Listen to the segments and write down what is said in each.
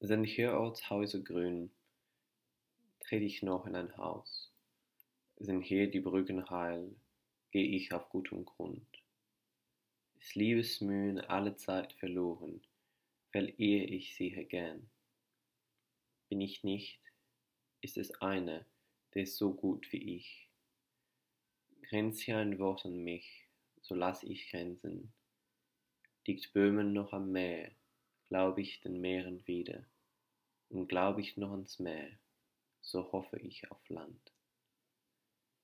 Sind hier Ortshäuser grün, tret ich noch in ein Haus. Sind hier die Brücken heil, geh ich auf gutem Grund. Ist Liebesmühen alle Zeit verloren, verehr ich sie hier gern. Bin ich nicht, ist es einer, der ist so gut wie ich. Grenzt hier ein Wort an mich, so lass ich grenzen. Liegt Böhmen noch am Meer, glaub ich den Meeren wieder. Und glaub ich noch ans Meer, so hoffe ich auf Land.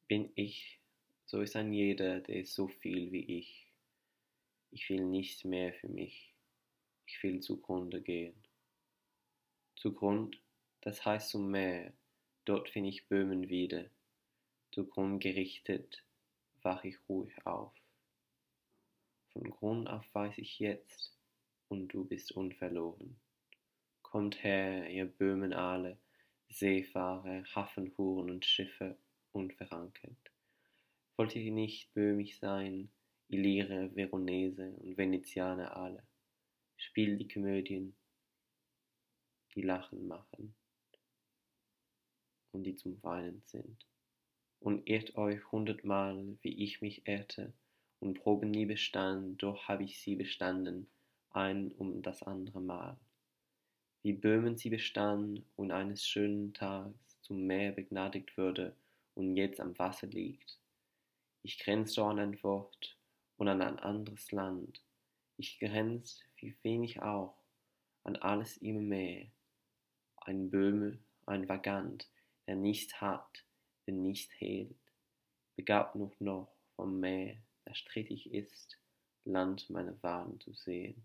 Bin ich, so ist ein jeder, der ist so viel wie ich. Ich will nicht mehr für mich, ich will zugrunde gehen. Zugrund, das heißt zum Meer, dort find ich Böhmen wieder. Zugrund gerichtet, wach ich ruhig auf. Von Grund auf weiß ich jetzt, und du bist unverloren. Kommt her, ihr Böhmen alle, Seefahrer, Hafenhuren und Schiffe unverankert. Wollt ihr nicht böhmisch sein, Illyre, Veronese und Venezianer alle? Spiel die Komödien, die Lachen machen und die zum Weinen sind. Und irrt euch hundertmal, wie ich mich irrte, und Proben nie bestand, doch hab ich sie bestanden, ein um das andere Mal. Wie Böhmen sie bestand und eines schönen Tags zum Meer begnadigt würde und jetzt am Wasser liegt. Ich grenz doch an ein Wort und an ein anderes Land. Ich grenz, wie wenig auch, an alles immer mehr. Ein Böhme, ein Vagant, der nichts hat, der nichts hält, begabt noch noch vom Meer, das strittig ist, Land meine Waden zu sehen.